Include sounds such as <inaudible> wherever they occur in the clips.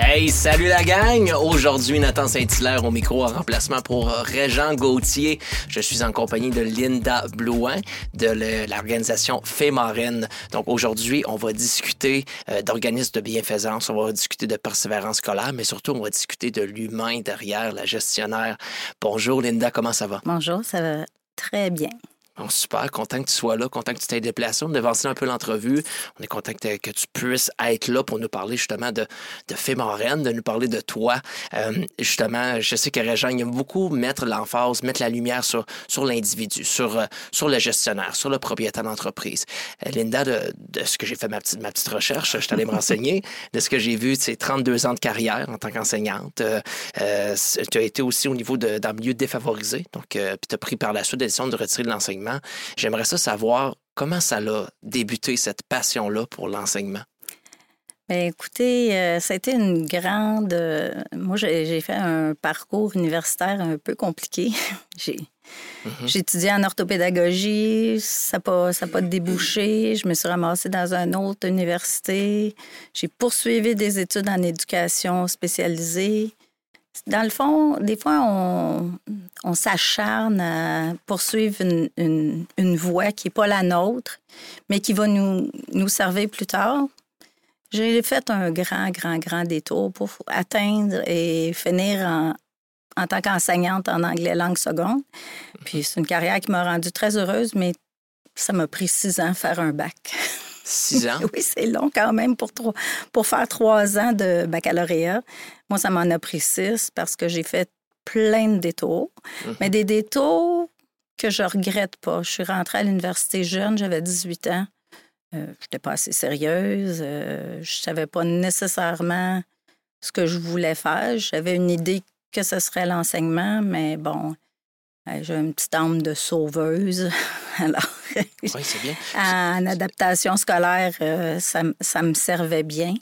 Hey, salut la gang! Aujourd'hui, Nathan Saint-Hilaire au micro en remplacement pour Régent Gauthier. Je suis en compagnie de Linda Blouin de l'organisation Fémarine. Donc aujourd'hui, on va discuter euh, d'organismes de bienfaisance, on va discuter de persévérance scolaire, mais surtout, on va discuter de l'humain derrière la gestionnaire. Bonjour Linda, comment ça va? Bonjour, ça va très bien. On super content que tu sois là, content que tu t'aies déplacé. On devancer un peu l'entrevue. On est content que, tu puisses être là pour nous parler justement de, de Fémorène, de nous parler de toi. Euh, justement, je sais que Régent aime beaucoup mettre l'emphase, mettre la lumière sur, sur l'individu, sur, euh, sur le gestionnaire, sur le propriétaire d'entreprise. Euh, Linda, de, de, ce que j'ai fait ma petite, ma petite recherche, je t'allais me <laughs> renseigner, de ce que j'ai vu, c'est 32 ans de carrière en tant qu'enseignante. tu as été aussi au niveau d'un milieu défavorisé, donc puis tu as pris par la suite la décision de retirer de l'enseignement J'aimerais ça savoir comment ça a débuté cette passion-là pour l'enseignement. Bien, écoutez, euh, ça a été une grande. Euh, moi, j'ai fait un parcours universitaire un peu compliqué. <laughs> J'ai étudié en orthopédagogie, ça n'a pas, pas débouché. Je me suis ramassée dans une autre université. J'ai poursuivi des études en éducation spécialisée dans le fond, des fois, on, s'acharne à poursuivre une, voie qui n'est pas la nôtre, mais qui va nous, nous servir plus tard. J'ai fait un grand, grand, grand détour pour atteindre et finir en, en tant qu'enseignante en anglais langue seconde. Puis c'est une carrière qui m'a rendue très heureuse, mais ça m'a pris six ans faire un bac. Six ans? <laughs> oui, c'est long quand même pour, pour faire trois ans de baccalauréat. Moi, ça m'en a pris six parce que j'ai fait plein de détours, mhm. mais des détours que je regrette pas. Je suis rentrée à l'université jeune, j'avais 18 ans. Euh, je n'étais pas assez sérieuse. Euh, je savais pas nécessairement ce que je voulais faire. J'avais une idée que ce serait l'enseignement, mais bon, euh, j'ai une petite âme de sauveuse. <laughs> Alors, oui, bien. en adaptation scolaire, euh, ça, ça, me servait bien.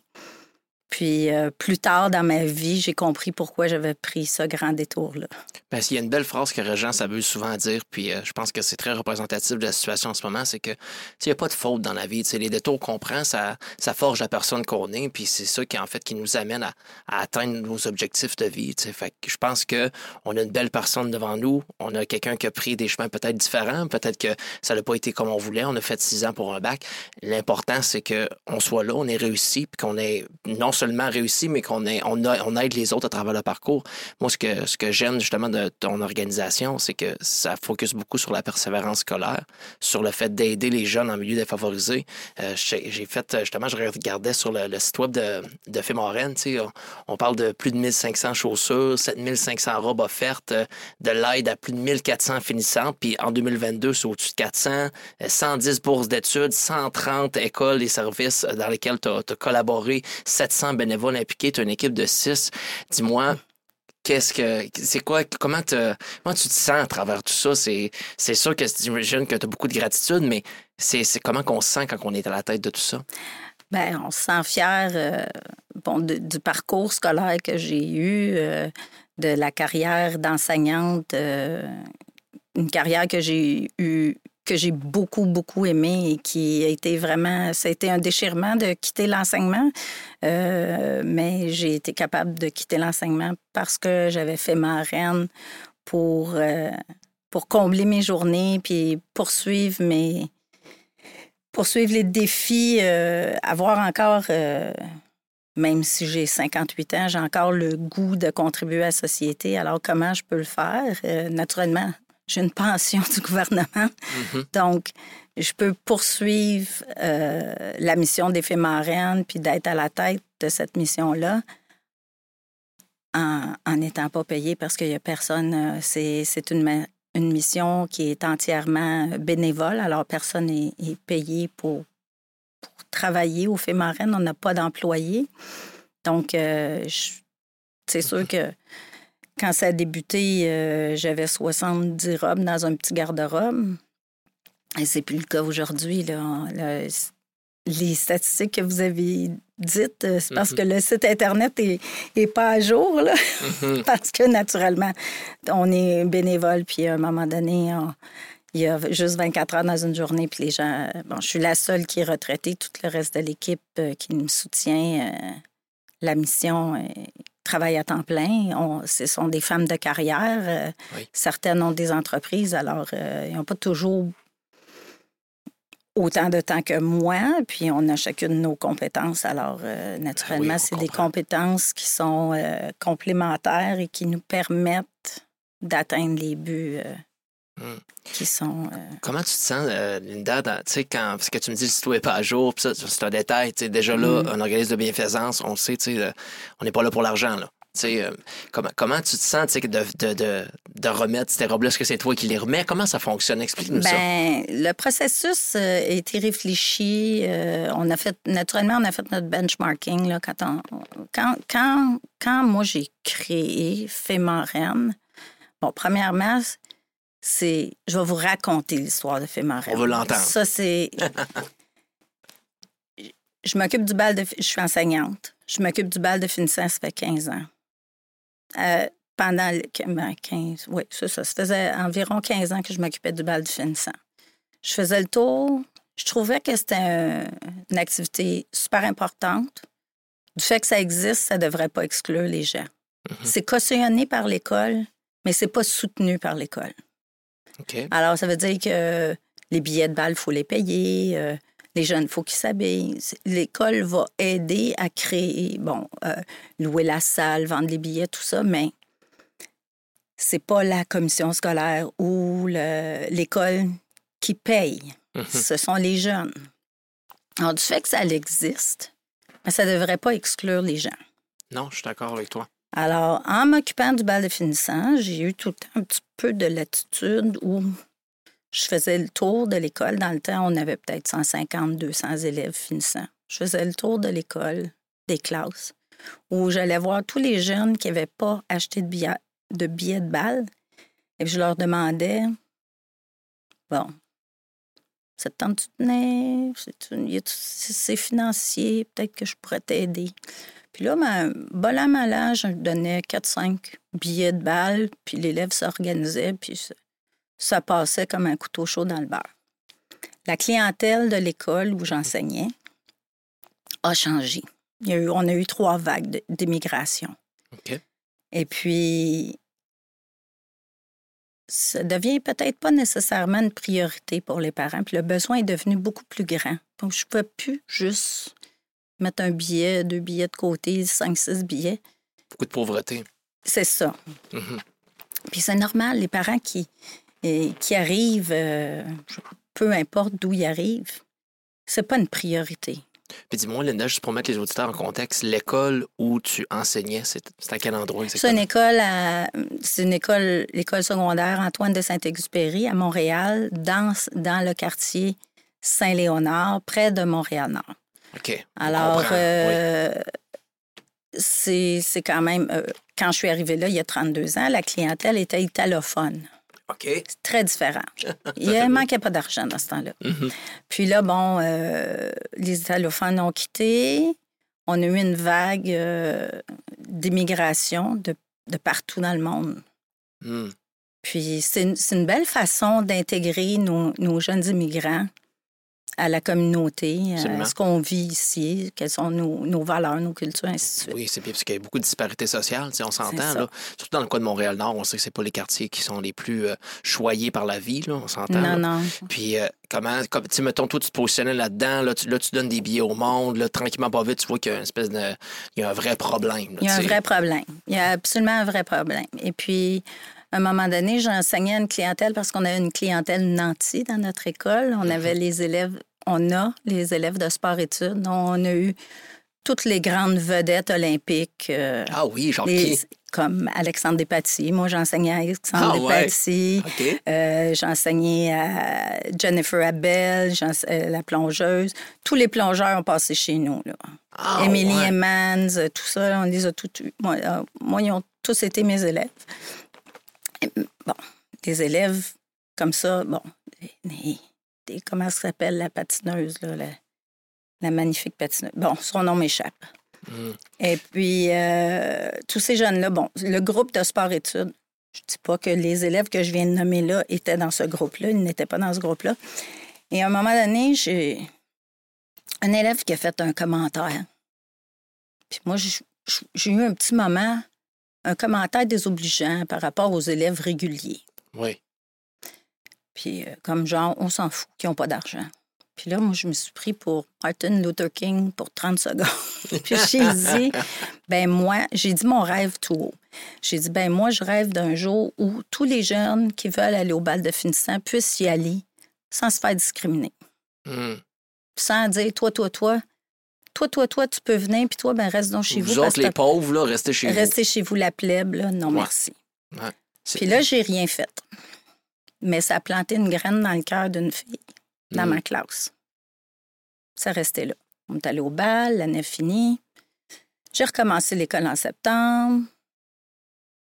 Puis euh, plus tard dans ma vie, j'ai compris pourquoi j'avais pris ce grand détour-là. Parce qu'il y a une belle phrase que Régent s'abuse souvent dire, puis euh, je pense que c'est très représentatif de la situation en ce moment, c'est que il n'y a pas de faute dans la vie. les détours qu'on prend, ça, ça forge la personne qu'on est, puis c'est ça qui en fait qui nous amène à, atteindre nos objectifs de vie. Fait que je pense que on a une belle personne devant nous, on a quelqu'un qui a pris des chemins peut-être différents, peut-être que ça n'a pas été comme on voulait, on a fait six ans pour un bac. L'important, c'est qu'on soit là, on est réussi, puis qu'on ait non seulement réussi, mais qu'on on, on aide les autres à travers le parcours. Moi, ce que, j'aime justement de ton organisation, c'est que ça focus beaucoup sur la persévérance scolaire, sur le fait d'aider les jeunes en milieu défavorisé. Euh, j'ai fait, justement, je regardais sur le, site web de, de Fémorène, on, parle de plus de 1500 chaussures, 7500 robes offertes, euh, de l'aide à plus de 1400 finissantes, puis en 2022, c'est au-dessus de 400, 110 euh, bourses d'études, 130 écoles et services dans lesquels tu as collaboré, 700 bénévoles impliqués, tu as une équipe de six. Dis-moi, qu'est-ce que c'est quoi comment, comment tu te sens à travers tout ça? C'est sûr que j'imagine que tu as beaucoup de gratitude mais c'est comment qu'on se sent quand on est à la tête de tout ça? Bien, on se sent fier euh, bon, du parcours scolaire que j'ai eu, euh, de la carrière d'enseignante, euh, une carrière que j'ai eu que j'ai beaucoup, beaucoup aimé et qui a été vraiment, ça a été un déchirement de quitter l'enseignement, euh, mais j'ai été capable de quitter l'enseignement parce que j'avais fait ma reine pour, euh, pour combler mes journées puis poursuivre mes poursuivre les défis, euh, avoir encore, même si j'ai 58 ans, j'ai encore le goût de contribuer à la société. Alors, comment je peux le faire? naturellement, j'ai une pension <laughs> du gouvernement. Mm-hmm. Donc, je peux poursuivre euh, la mission des marraines puis d'être à la tête de cette mission-là en n'étant pas payé parce qu'il n'y a personne. Euh, c'est une, une mission qui est entièrement bénévole, alors personne n'est payé pour, pour, travailler au marraine. On n'a pas d'employés. Donc, euh, c'est sûr que quand ça a débuté, euh, j'avais 70 robes dans un petit garde-robe. Et c'est plus le cas aujourd'hui. Là. Le- les statistiques que vous avez dites, euh, c'est parce que le site Internet est, est pas à jour. Là. Mhm. <laughs> parce que naturellement, on est bénévole, puis à un moment donné, on- il y a juste 24 heures dans une journée, puis les gens. Bon, je suis la seule qui est retraitée. Tout le reste de l'équipe euh, qui me soutient, euh, la mission, euh, travaille à temps plein. On, ce sont des femmes de carrière. euh, Oui. Certaines ont des entreprises, alors euh, ils n'ont pas toujours autant de temps que moi, puis on a chacune nos compétences. Alors, euh, naturellement, c'est des compétences qui sont complémentaires et qui nous permettent d'atteindre les buts euh, Mm. qui sont... euh, Comment tu te sens, euh, Linda, dans- tu sais, quand, parce que tu me dis le site web pas à jour, puis ça, c'est un détail, tu sais, déjà là, Mm. un organisme de bienfaisance, on le sait, tu sais, euh, on n'est pas là pour l'argent, là. Euh, comment, comment tu te sens, de, de, de, de remettre ces robes-là, est-ce que c'est toi qui les remets? Comment ça fonctionne? Explique-nous ça. Ben, le processus euh, a été réfléchi. on a fait, naturellement, on a fait notre benchmarking. Là, quand, on- quand, quand, quand moi, j'ai créé Fémorène, bon, premièrement, c'est. Je vais vous raconter l'histoire de Fémorène. On veut l'entendre. Ça, c'est. <laughs> je m'occupe du bal de. Je suis enseignante. Je m'occupe du bal de finissant, ça fait 15 ans. Euh, pendant le, ben, 15, oui, c'est ça. Ça faisait environ 15 ans que je m'occupais du bal du finissant. Je faisais le tour. Je trouvais que c'était un- une activité super importante. Du fait que ça existe, ça ne devrait pas exclure les gens. Mhm. C'est cautionné par l'école, mais c'est pas soutenu par l'école. Alors, ça veut dire que les billets de balle, il faut les payer. euh, les jeunes, il faut qu'ils s'habillent. L'école va aider à créer, bon, euh, louer la salle, vendre les billets, tout ça, mais c'est pas la commission scolaire ou le- l'école qui paye. Mhm. Ce sont les jeunes. Alors, du fait que ça existe, ben, ça ne devrait pas exclure les gens. Non, je suis d'accord avec toi. Alors, en m'occupant du bal de finissant, j'ai eu tout le temps un petit peu de latitude où je faisais le tour de l'école. Dans le temps, on avait peut-être 150, 200 élèves finissants. Je faisais le tour de l'école, des classes, où j'allais voir tous les jeunes qui n'avaient pas acheté de billets de, bal. Et je leur demandais, bon, ça te tente de a-tu- C'est financier, peut-être que je pourrais t'aider. Puis là, ben, bol à malin, je donnais 4-5 billets de balle, puis l'élève s'organisait, puis ça, ça passait comme un couteau chaud dans le beurre. La clientèle de l'école où j'enseignais a changé. Il y a eu, on a eu trois vagues d'immigration. Et puis, ça devient peut-être pas nécessairement une priorité pour les parents. Puis le besoin est devenu beaucoup plus grand. Donc, je ne pouvais plus juste mettre un billet, deux billets de côté, cinq, six billets. Beaucoup de pauvreté. C'est ça. Mhm. Puis c'est normal, les parents qui, qui arrivent, euh, peu importe d'où ils arrivent, c'est pas une priorité. Puis dis-moi, Linda, juste pour mettre les auditeurs en contexte, l'école où tu enseignais, c'est à quel endroit C'est une école, à- une école, l'école secondaire Antoine de Saint-Exupéry à Montréal, dans, dans le quartier Saint-Léonard, près de Montréal-Nord. OK. Alors. Oui. euh, c'est quand même, euh, quand je suis arrivée là, il y a 32 ans, la clientèle était italophone. OK. C'est très différent. <laughs> Il ne manquait pas d'argent dans ce temps-là. Mhm. Puis là, bon, euh, les italophones ont quitté. On a eu une vague d'immigration de, de partout dans le monde. Hmm. Puis c'est une, c'est une belle façon d'intégrer nos, nos jeunes immigrants à la communauté, euh, à ce qu'on vit ici, quelles sont nos, nos valeurs, nos cultures, ainsi de suite. Oui, c'est bien parce qu'il y a beaucoup de disparités sociales, on s'entend. Surtout dans le cas de Montréal-Nord, on sait que c'est pas les quartiers qui sont les plus euh, choyés par la vie, là, on s'entend. là. Non, non. Puis, euh, comment, comme, tu mettons, toi, tu te positionnais là-dedans, là tu, là, tu donnes des billets au monde, là, tranquillement, pas vite, tu vois qu'il y a une espèce de. Il y a un vrai problème. Il y a un vrai problème. Il y a absolument un vrai problème. Et puis, à un moment donné, j'enseignais à une clientèle parce qu'on avait une clientèle nantie dans notre école. On avait les élèves, on a les élèves de sport-études. On a eu toutes les grandes vedettes olympiques. euh, Ah oui, genre les- comme Alexandre Despatie. Moi, j'enseignais à Alexandre Ah ouais? Despatie. OK. Euh, j'ai enseigné à Jennifer Abel, euh, la plongeuse. Tous les plongeurs ont passé chez nous. Là. Ah, Emily ouais. Emmans, tout ça, on les a tous. Moi, moi, ils ont tous été mes élèves. Bon, des élèves comme ça, bon, comment ça s'appelle la patineuse, là, la, la magnifique patineuse. Bon, son nom m'échappe. Mm. Et puis, euh, tous ces jeunes-là, bon, le groupe de sport-études, je ne dis pas que les élèves que je viens de nommer là étaient dans ce groupe-là, ils n'étaient pas dans ce groupe-là. Et à un moment donné, j'ai un élève qui a fait un commentaire. Puis moi, j'ai eu un petit moment, un commentaire désobligeant par rapport aux élèves réguliers. Oui. Puis euh, comme genre, on s'en fout, qui n'ont pas d'argent. Puis là, moi, je me suis pris pour Martin Luther King pour 30 secondes. <laughs> Puis j'ai dit, ben moi, j'ai dit mon rêve tout haut. J'ai dit, ben moi, je rêve d'un jour où tous les jeunes qui veulent aller au bal de finissant puissent y aller sans se faire discriminer. Mm. Sans dire, toi, toi, toi, toi, toi, toi, tu peux venir, puis toi, ben reste donc chez vous. Vous autres, les pauvres, là, restez chez Restez chez vous la plèbe, là. Non, Ouais. merci. vous. Puis là, j'ai rien fait. Mais ça a planté une graine dans le cœur d'une fille, dans Mm. ma classe. Ça restait là. On est allé au bal, l'année finie. J'ai recommencé l'école en septembre.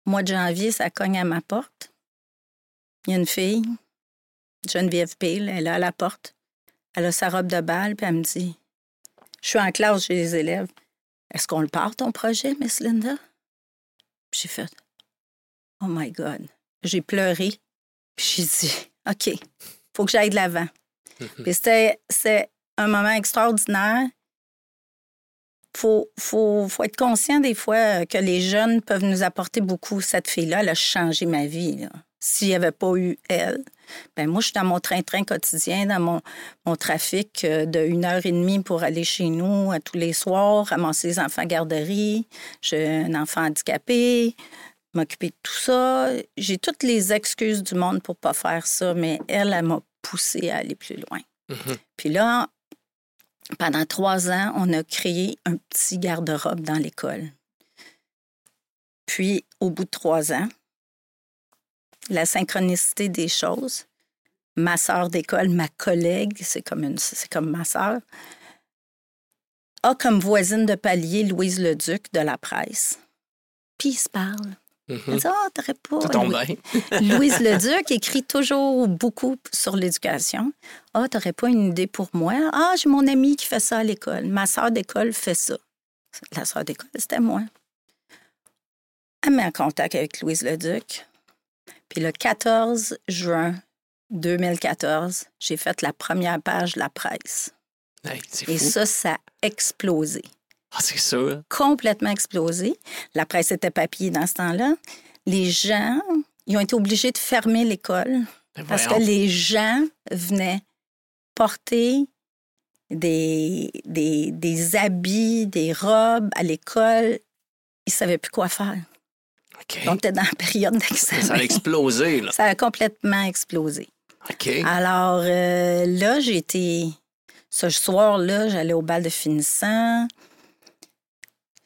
Mois de janvier, ça cogne à ma porte. Il y a une fille, Geneviève Pile, elle est à la porte. Elle a sa robe de bal, puis elle me dit Je suis en classe chez les élèves. Est-ce qu'on le part, ton projet, Miss Linda? J'ai fait Oh my God. J'ai pleuré. Puis j'ai dit, OK, faut que j'aille de l'avant. <laughs> Puis c'était c'est un moment extraordinaire. Faut, faut, faut être conscient des fois que les jeunes peuvent nous apporter beaucoup. Cette fille-là, elle a changé ma vie. là. S'il n'y avait pas eu elle, ben moi, je suis dans mon train-train quotidien, dans mon, mon trafic euh, de une heure et demie pour aller chez nous à tous les soirs, ramasser les enfants à garderie. J'ai un enfant handicapé, m'occuper de tout ça. J'ai toutes les excuses du monde pour pas faire ça, mais elle, elle m'a poussée à aller plus loin. Mhm. Puis là, pendant trois ans, on a créé un petit garde-robe dans l'école. Puis, au bout de trois ans, la synchronicité des choses, ma sœur d'école, ma collègue, c'est comme, une, c'est comme ma sœur, a comme voisine de palier Louise Leduc de la presse. Puis il se parle. Elle Mhm. dit, ah, t'aurais pas... Louis-. <laughs> Louise Leduc écrit toujours beaucoup sur l'éducation. Ah, t'aurais pas une idée pour moi? Ah, j'ai mon amie qui fait ça à l'école. Ma sœur d'école fait ça. La sœur d'école, c'était moi. Elle me met en contact avec Louise Leduc. Puis le 14 juin 2014, j'ai fait la première page de la presse. Hey, Et fou. ça, ça a explosé Ah, c'est sûr. complètement explosé. La presse était papier dans ce temps-là. Les gens, ils ont été obligés de fermer l'école Ben parce que les gens venaient porter des, des, des habits, des robes à l'école. Ils ne savaient plus quoi faire. OK. On était dans la période d'examen. Ça a explosé, là. Ça a complètement explosé. OK. Alors euh, là, j'ai été. Ce soir-là, j'allais au bal de finissant.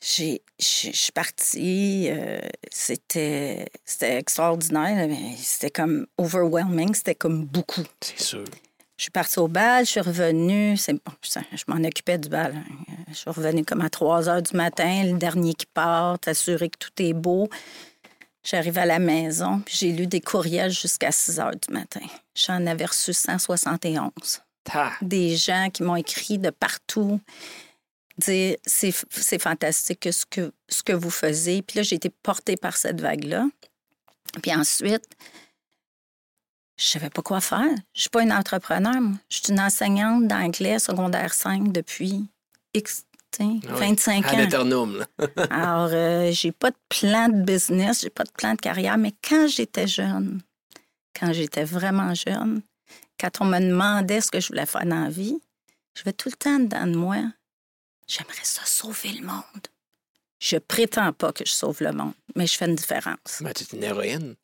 J'ai- Je suis partie. euh, c'était c'était extraordinaire. C'était comme overwhelming. C'était comme beaucoup. C'est sûr. Je suis partie au bal, je suis revenue. c'est- bon, ça, je m'en occupais du bal. Je suis revenue comme à 3 heures du matin, le dernier qui part, t'assurer que tout est beau. J'arrive à la maison, puis j'ai lu des courriels jusqu'à 6 heures du matin. J'en avais reçu 171. Ta. Des gens qui m'ont écrit de partout, dire c'est c'est fantastique ce que, ce que vous faisiez. Puis là, j'ai été portée par cette vague-là. Puis ensuite, je savais pas quoi faire. Je suis pas une entrepreneur, moi. Je suis une enseignante d'anglais secondaire 5 depuis X, tu Ah oui. 25 Ad ans. là. <laughs> Alors, euh, j'ai pas de plan de business, j'ai pas de plan de carrière, mais quand j'étais jeune, quand j'étais vraiment jeune, quand on me demandait ce que je voulais faire dans la vie, je vais tout le temps dedans de moi, j'aimerais ça sauver le monde. Je prétends pas que je sauve le monde, mais je fais une différence. Ben, t'es une héroïne.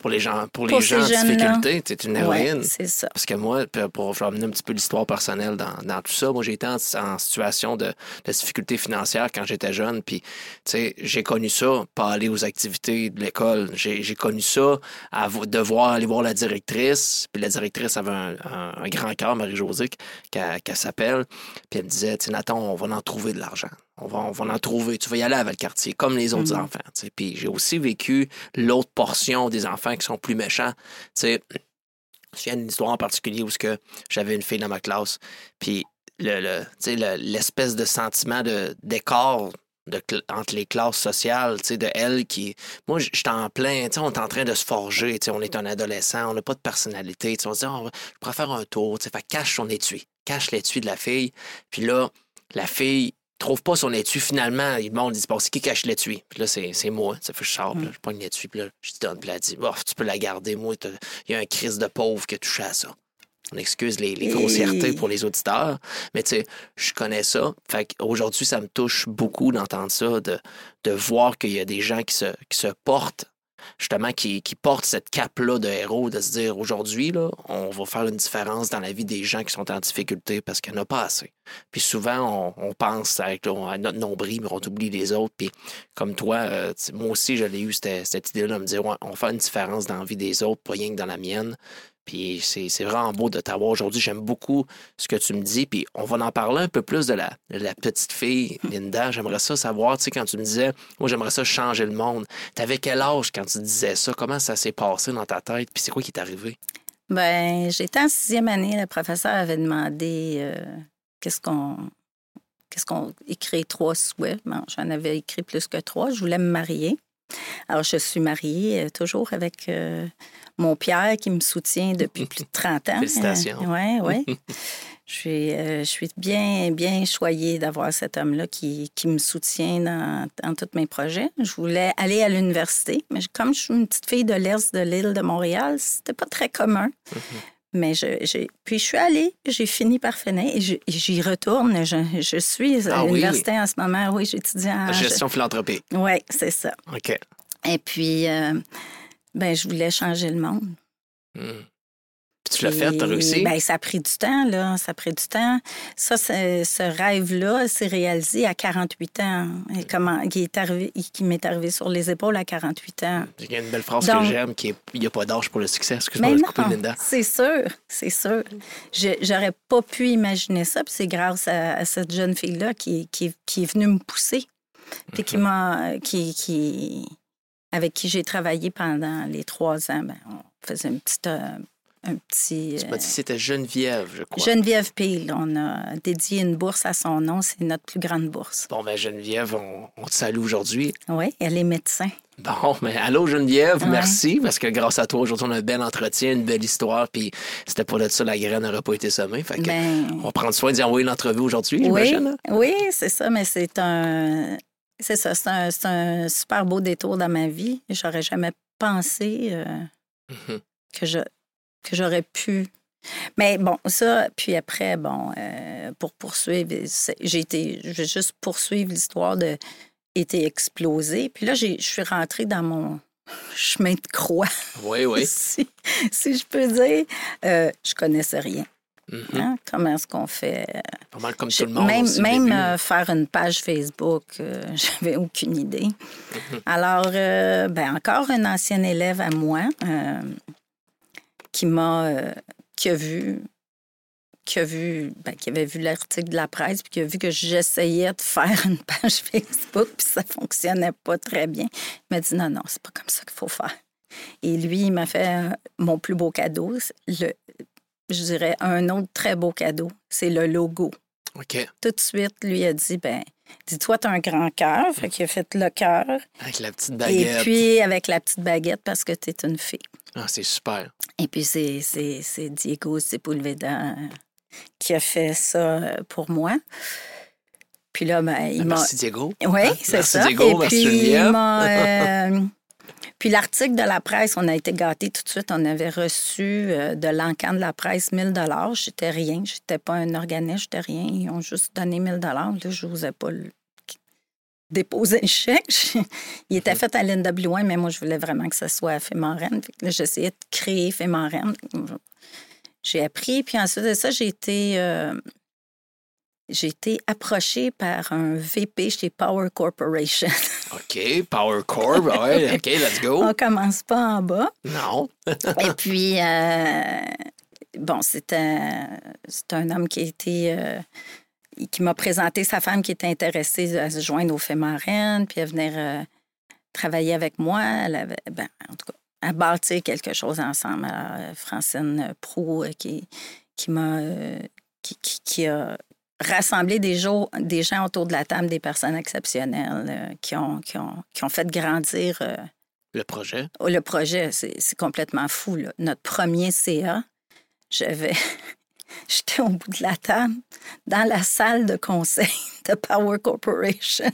Pour les gens, pour gens en difficulté, t'es une Ouais, héroïne. c'est ça. Parce que moi, pour vais amener un petit peu l'histoire personnelle dans, dans tout ça, moi j'ai été en, en situation de, de difficulté financière quand j'étais jeune, puis tu sais, j'ai connu ça, pas aller aux activités de l'école. J'ai connu ça, à vo- devoir aller voir la directrice, puis la directrice avait un, un- un grand cœur, Marie-Josée, qu'elle qu'elle s'appelle, puis elle me disait, tu sais, Nathan, on va en trouver de l'argent. On va, on va en trouver. Tu vas y aller avec le quartier, comme les autres Mhm. enfants. Puis j'ai aussi vécu l'autre portion des enfants qui sont plus méchants. Tu sais, Je me souviens d'une histoire en particulier où j'avais une fille dans ma classe, puis le, l'espèce de sentiment de d'écart de, entre les classes sociales, tu sais, de elle qui. Moi, j'étais en plein, tu sais, on est en train de se forger, on est un adolescent, on n'a pas de personnalité, tu sais, on se dit, oh, je pourrais faire un tour, tu sais, fait cache son étui, cache l'étui de la fille. Puis là, la fille trouve pas son étui finalement. Le monde dit, bon, c'est qui cache l'étui? Puis là, c'est moi, ça fait je sors, mm. je prends une étui, puis là, je te donne, puis elle dit, tu peux la garder, moi, il y a un crise de pauvre qui a touché à ça. On excuse les, grossièretés pour les auditeurs, mais tu sais, je connais ça. Fait qu'aujourd'hui, ça me touche beaucoup d'entendre ça, de, de voir qu'il y a des gens qui se, qui se portent justement, qui, qui portent cette cape-là de héros, de se dire aujourd'hui, on va faire une différence dans la vie des gens qui sont en difficulté parce qu'il n'y en a pas assez. Puis souvent, on, pense avec à notre nombril, mais on oublie les autres. Puis comme toi, euh, moi aussi, j'avais eu cette, cette idée-là de me dire, on va faire une différence dans la vie des autres, pas rien que dans la mienne. Puis c'est vraiment beau de t'avoir aujourd'hui. J'aime beaucoup ce que tu me dis. Puis on va en parler un peu plus de la, la petite fille, Linda. J'aimerais ça savoir, tu sais, quand tu me disais, moi, j'aimerais ça changer le monde. T'avais quel âge quand tu disais ça? Comment ça s'est passé dans ta tête? Puis c'est quoi qui est arrivé? Ben, j'étais en sixième année. Le professeur avait demandé euh, qu'est-ce qu'on qu'est-ce qu'on écrit trois souhaits. J'en avais écrit plus que trois. Je voulais me marier. Alors, je suis mariée euh, toujours avec euh, mon Pierre qui me soutient depuis plus de 30 ans. Félicitations. oui, oui. <laughs> je, suis, euh, je suis bien, bien choyée d'avoir cet homme-là qui, qui, me soutient dans, dans, tous mes projets. Je voulais aller à l'université, mais comme je suis une petite fille de l'Est de l'île de Montréal, c'était pas très commun. Mm-hmm. Mais je, puis je suis allée, j'ai fini par finir et j'y retourne. Je, je, suis à ah l'université en ce moment. Oui, j'étudie en gestion philanthropique. Oui, c'est ça. OK. Et puis, euh, ben, je voulais changer le monde. Hmm tu l'as fait, tu as réussi? Ben, ça a pris du temps, là. Ça a pris du temps. Ça, ce rêve-là s'est réalisé à 48 ans. Et comment, qui est arrivé, qui m'est arrivé sur les épaules à 48 ans. Il y a une belle phrase que j'aime, qui est il n'y a pas d'âge pour le succès. Excuse-moi de couper, Linda. C'est sûr, c'est sûr. J'aurais pas pu imaginer ça, puis c'est grâce à, cette jeune fille-là qui, qui, qui, est venue me pousser, puis qui mhm. m'a... Qui, qui, avec qui j'ai travaillé pendant les trois ans. Ben, on faisait une petite... Euh, un petit. Tu m'as dit c'était Geneviève, je crois. Geneviève Peel. On a dédié une bourse à son nom. C'est notre plus grande bourse. Bon, ben Geneviève, on, te salue aujourd'hui. Oui, elle est médecin. Bon, mais allô Geneviève, merci, parce que grâce à toi, aujourd'hui, on a un bel entretien, une belle histoire, puis c'était pas de ça, la graine n'aurait pas été semée. Fait que ben on va prendre soin d'y envoyer l'entrevue aujourd'hui, oui, Oui, c'est ça, mais c'est un... C'est ça, c'est un, super beau détour dans ma vie. J'aurais jamais pensé euh, mm-hmm. que je que j'aurais pu. Mais bon, ça, puis après, bon, euh, pour poursuivre, j'ai été, je vais juste poursuivre l'histoire de été explosé. Puis là, je suis rentrée dans mon chemin de croix. Oui, oui. <laughs> si, je peux dire, euh, je connaissais rien. Mm-hmm. Hein? Comment est-ce qu'on fait? Pas mal comme tout le monde. Même, même euh, faire une page Facebook, <laughs> j'avais aucune idée. Mm-hmm. Alors, ben, encore un ancien élève à moi, qui m'a euh, qui a vu qui a vu ben, qui avait vu l'article de la presse puis qui a vu que j'essayais de faire une page <laughs> Facebook puis ça fonctionnait pas très bien. Il m'a dit non non, c'est pas comme ça qu'il faut faire. Et lui, il m'a fait euh, mon plus beau cadeau, le je dirais un autre très beau cadeau, c'est le logo. OK. Tout de suite, lui a dit ben Dis-toi, tu as un grand cœur. Fait qu'il a fait le cœur. Avec la petite baguette. Et puis, avec la petite baguette, parce que tu es une fille. Ah, c'est super. Et puis, c'est Diego Sepulveda euh, qui a fait ça euh, pour moi. Puis là, ben, il ben, m'a. Merci, Diego. Oui, hein? c'est ça. Diego, Et merci, puis, il m'a. Euh, <laughs> puis l'article de la presse, on a été gâtés tout de suite. On avait reçu de l'encan de la presse 1000 dollars. J'étais rien. J'étais pas un organisme, j'étais rien. Ils ont juste donné 1000 dollars. Là, je n'osais pas le déposer le chèque. <laughs> Il était mhm. fait à l'NW1, mais moi, je voulais vraiment que ça soit à Fémorène. j'essayais de créer Fémorène. J'ai appris. Puis ensuite de ça, j'ai été, euh, j'ai été approchée par un VP chez Power Corporation. <laughs> OK, Power Corp, ouais, <laughs> OK, let's go. On commence pas en bas. Non. <laughs> Et puis, euh, bon, c'est un, un homme qui a été euh, qui m'a présenté sa femme qui était intéressée à se joindre au fait marraine, puis à venir euh, travailler avec moi. Elle avait, ben, en tout cas, à bâtir quelque chose ensemble. Alors, Francine Prou qui, qui m'a qui, qui, a rassemblé des, gens, des gens autour de la table, des personnes exceptionnelles qui, ont, qui, ont, qui ont fait grandir le projet. Oh, le projet, c'est complètement fou. Là. Notre premier CA, j'avais J'étais <laughs> au bout de la table, dans la salle de conseil de Power Corporation.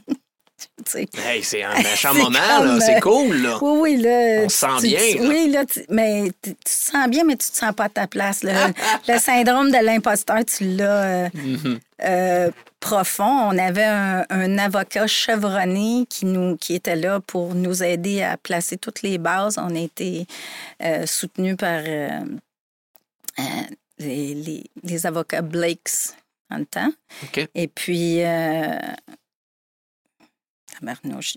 Hey, c'est un <laughs> méchant moment, là. C'est cool, là. Oui, oui, là. On se sent bien, Oui, là, mais tu te sens bien, mais tu te sens pas à ta place. <laughs> le syndrome de l'imposteur, tu l'as euh, mm-hmm. euh, profond. On avait un, avocat chevronné qui, nous, qui était là pour nous aider à placer toutes les bases. On a été euh, soutenus par les, les, avocats Blakes en le temps. Et puis,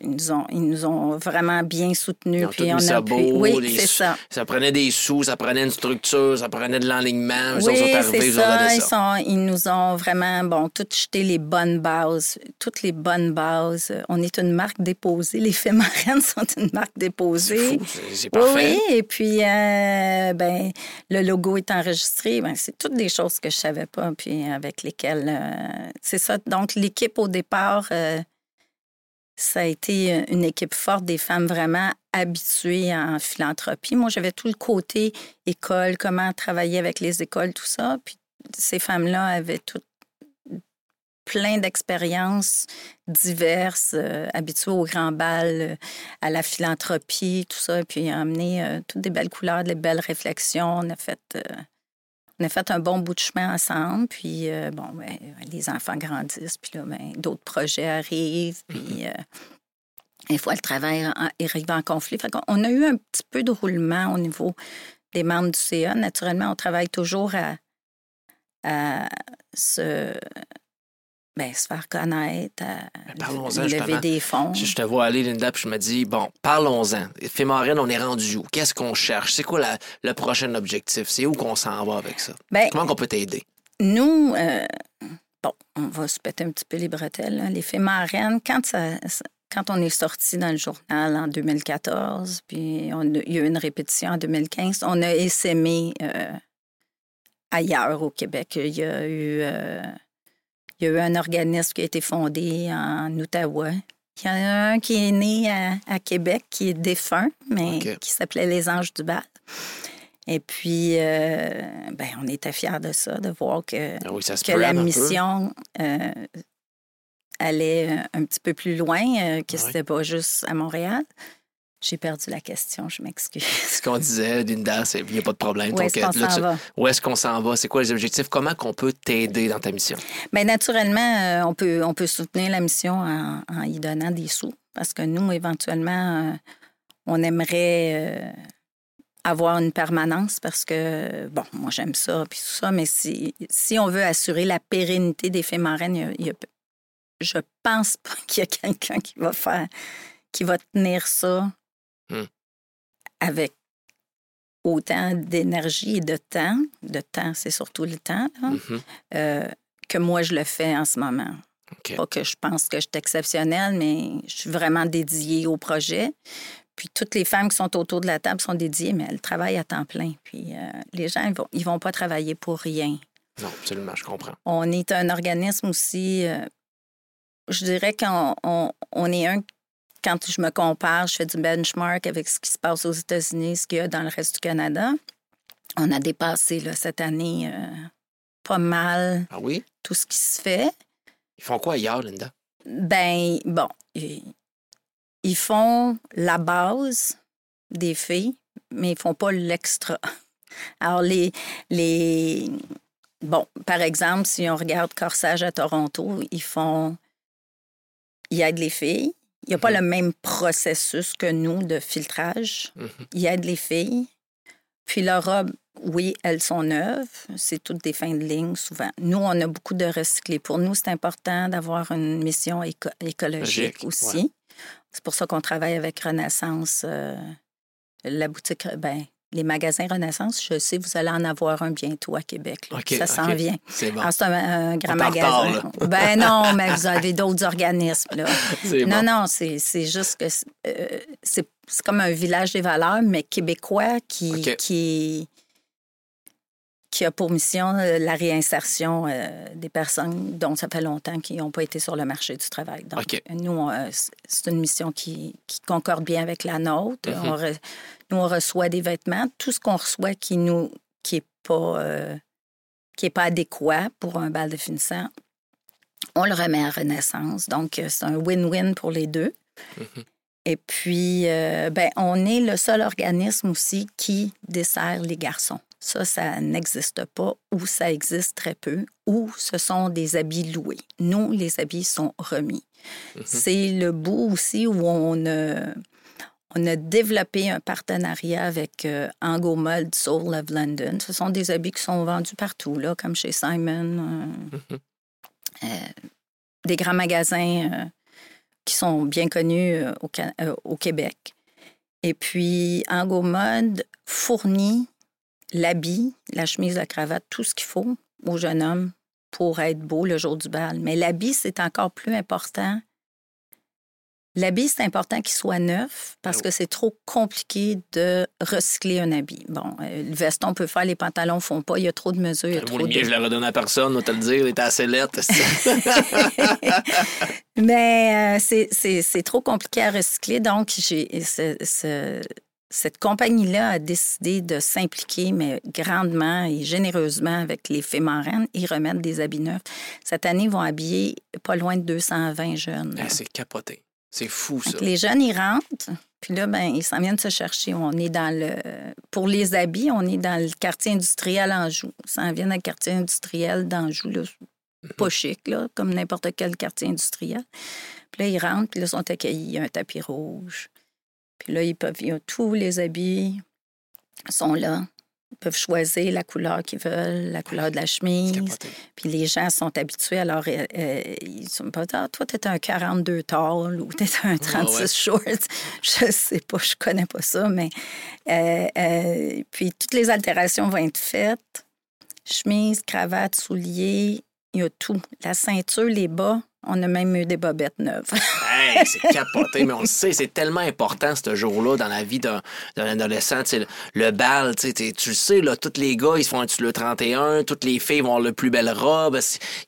ils nous, ont, ils nous ont vraiment bien soutenus. puis on a pu... Oui, c'est ça. Ça prenait des sous, ça prenait une structure, ça prenait de l'alignement. Oui, c'est ça. Ils, sont, ils nous ont vraiment, bon, tout jeté les bonnes bases, toutes les bonnes bases. On est une marque déposée. Les faits marraines <laughs> sont une marque déposée. C'est parfait. Oui, et puis, euh, ben, le logo est enregistré. Ben, c'est toutes des choses que je savais pas, puis avec lesquelles... Euh, c'est ça. Donc, l'équipe, au départ... Euh, ça a été euh, une équipe forte, des femmes vraiment habituées en philanthropie. Moi, j'avais tout le côté école, comment travailler avec les écoles, tout ça. Puis ces femmes-là avaient tout plein d'expériences diverses, euh, habituées au grand bal, euh, à la philanthropie, tout ça, puis amené toutes des belles couleurs, des belles réflexions. On a fait on a fait un bon bout de chemin ensemble, puis euh, bon, ben, les enfants grandissent, puis là, ben, d'autres projets arrivent, puis mm-hmm. euh, des fois, le travail arrive en conflit. Fait on a eu un petit peu de roulement au niveau des membres du CA. Naturellement, on travaille toujours à, à se ben, se faire connaître, ben, lever des fonds. Je, te vois aller, Linda, puis je me dis, bon, parlons-en. Fémorine, on est rendu où? Qu'est-ce qu'on cherche? C'est quoi le prochain objectif? C'est où qu'on s'en va avec ça? Ben, Comment on peut t'aider? Nous, euh, bon, on va se péter un petit peu les bretelles. Les Fémorines, quand, quand on est sorti dans le journal en 2014, puis on il y a eu une répétition en 2015, on a essaimé euh, ailleurs au Québec. Il y a eu... Euh, il y a eu un organisme qui a été fondé en Ottawa. Il y en a un qui est né à, Québec, qui est défunt, mais qui s'appelait Les Anges du Bal. Et puis, euh, ben, on était fiers de ça, de voir que, ah que la mission euh, allait un petit peu plus loin, euh, que ce n'était pas juste à Montréal. J'ai perdu la question, je m'excuse. <laughs> Ce qu'on disait, Linda, il n'y a pas de problème. Où est-ce qu'on s'en va? Où est-ce qu'on s'en va? C'est quoi les objectifs? Comment qu'on peut t'aider dans ta mission? Bien, naturellement, euh, on, peut, on peut soutenir la mission en, y donnant des sous. Parce que nous, éventuellement, euh, on aimerait euh, avoir une permanence parce que, bon, moi, j'aime ça, puis tout ça, mais si, si on veut assurer la pérennité des faits marraines, il y a, je pense pas <laughs> qu'il y a quelqu'un qui va faire, qui va tenir ça. Avec autant d'énergie et de temps, de temps, c'est surtout le temps, mm-hmm. euh, que moi, je le fais en ce moment. Pas que je pense que je suis exceptionnelle, mais je suis vraiment dédiée au projet. Puis toutes les femmes qui sont autour de la table sont dédiées, mais elles travaillent à temps plein. Puis euh, les gens, ils vont, ils vont pas travailler pour rien. Non, absolument, je comprends. On est un organisme aussi, euh, je dirais qu'on on est un quand je me compare, je fais du benchmark avec ce qui se passe aux États-Unis, ce qu'il y a dans le reste du Canada. On a dépassé là, cette année euh, pas mal ah oui? tout ce qui se fait. Ils font quoi ailleurs, Linda? Ben, bon, ils font la base des filles, mais ils font pas l'extra. <laughs> Alors, les, les. Bon, par exemple, si on regarde Corsage à Toronto, ils font. Ils aident les filles, il n'y a pas le même processus que nous de filtrage. Mhm. Il aide les filles. Puis leurs robes, oui, elles sont neuves. C'est toutes des fins de ligne souvent. Nous, on a beaucoup de recyclés. Pour nous, c'est important d'avoir une mission écologique aussi. C'est pour ça qu'on travaille avec Renaissance, euh, la boutique, ben, les magasins Renaissance, je sais, vous allez en avoir un bientôt à Québec. ça s'en vient. C'est bon. Alors, c'est un, un grand On magasin. ben non, mais vous avez d'autres organismes. Là. <laughs> Non, bon. non, c'est c'est juste que c'est euh, c'est comme un village des valeurs, mais québécois qui, qui, qui a pour mission euh, la réinsertion euh, des personnes dont ça fait longtemps qu'ils n'ont pas été sur le marché du travail. Donc, nous, euh, c'est- une mission qui, qui concorde bien avec la nôtre. Mhm. On re- nous, on reçoit des vêtements. Tout ce qu'on reçoit qui nous qui est pas euh, qui est pas adéquat pour un bal de finissant, on le remet à Renaissance. Donc, c'est un win-win pour les deux. Mhm. Et puis, euh, ben, on est le seul organisme aussi qui dessert les garçons. Ça, ça n'existe pas ou ça existe très peu ou ce sont des habits loués. Nous, les habits sont remis. Mhm. C'est le bout aussi où on a, on a développé un partenariat avec euh, Ango Mold Soul of London. Ce sont des habits qui sont vendus partout, là, comme chez Simon, euh, Mhm. euh, des grands magasins euh, qui sont bien connus euh, euh, au Québec. Et puis, Ango Mode fournit l'habit, la chemise, la cravate, tout ce qu'il faut au jeune homme pour être beau le jour du bal. Mais l'habit, c'est encore plus important. L'habit, c'est important qu'il soit neuf parce que c'est trop compliqué de recycler un habit. Bon, euh, le veston peut faire, les pantalons font pas, il y a trop de mesures, il y a Moi, trop le de... je le redonne à personne, on va te le dire, il était assez lettre. <laughs> Mais euh, c'est- trop compliqué à recycler. Donc, j'ai ce- ce- cette compagnie-là a décidé de s'impliquer, mais grandement et généreusement avec les marraines. Ils remettent des habits neufs. Cette année, ils vont habiller pas loin de 220 jeunes. Ah, c'est capoté. C'est fou, ça. Donc, les jeunes, ils rentrent, puis là, ben, ils s'en viennent se chercher. On est dans le. Pour les habits, on est dans le quartier industriel Anjou. Ils s'en viennent dans le quartier industriel d'Anjou, là. Pas chic, là, comme n'importe quel quartier industriel. Puis là, ils rentrent, puis là, ils sont accueillis. Il y a un tapis rouge. Puis là, ils peuvent. Ils ont tous les habits sont là. Ils peuvent choisir la couleur qu'ils veulent, la couleur de la chemise. Puis les gens sont habitués, alors euh, euh, ils sont pas ah, toi, t'es un 42 tall ou t'es un 36 ouais. short. <laughs> Je sais pas, je connais pas ça, mais. euh, euh, puis toutes les altérations vont être faites. Chemise, cravate, souliers, il y a tout. La ceinture, les bas, on a même eu des bobettes neuves. <laughs> C'est capoté, mais on le sait, c'est tellement important ce jour-là dans la vie d'un d'un adolescent. Le, le bal, tu sais, t'es- tu le sais, là, tous les gars, ils se font un le 31, toutes les filles vont avoir le plus belle robe,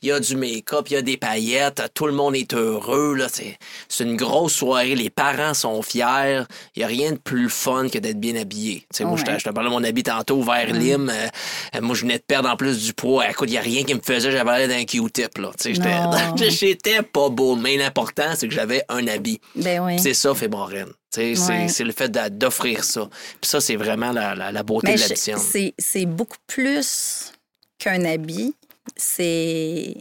il y a du make-up, il y a des paillettes, tout le monde est heureux. là, C'est c'est une grosse soirée, les parents sont fiers. Il n'y a rien de plus fun que d'être bien habillé. Tu sais, Moi, je te- Ouais. je te parlais de mon habit tantôt, vert lime. euh, moi, je venais de perdre en plus du poids. Écoute, il n'y a rien qui me faisait, j'avais l'air d'un Q-tip. là. Tu sais, j'étais- Non. <laughs> J'étais pas beau, mais l'important, c'est que j'avais un habit. ben oui. C'est ça, C'est Ouais. c'est le fait d'offrir ça. Puis ça, c'est vraiment la, la- la beauté Mais de la je- mission. c'est beaucoup plus qu'un habit. C'est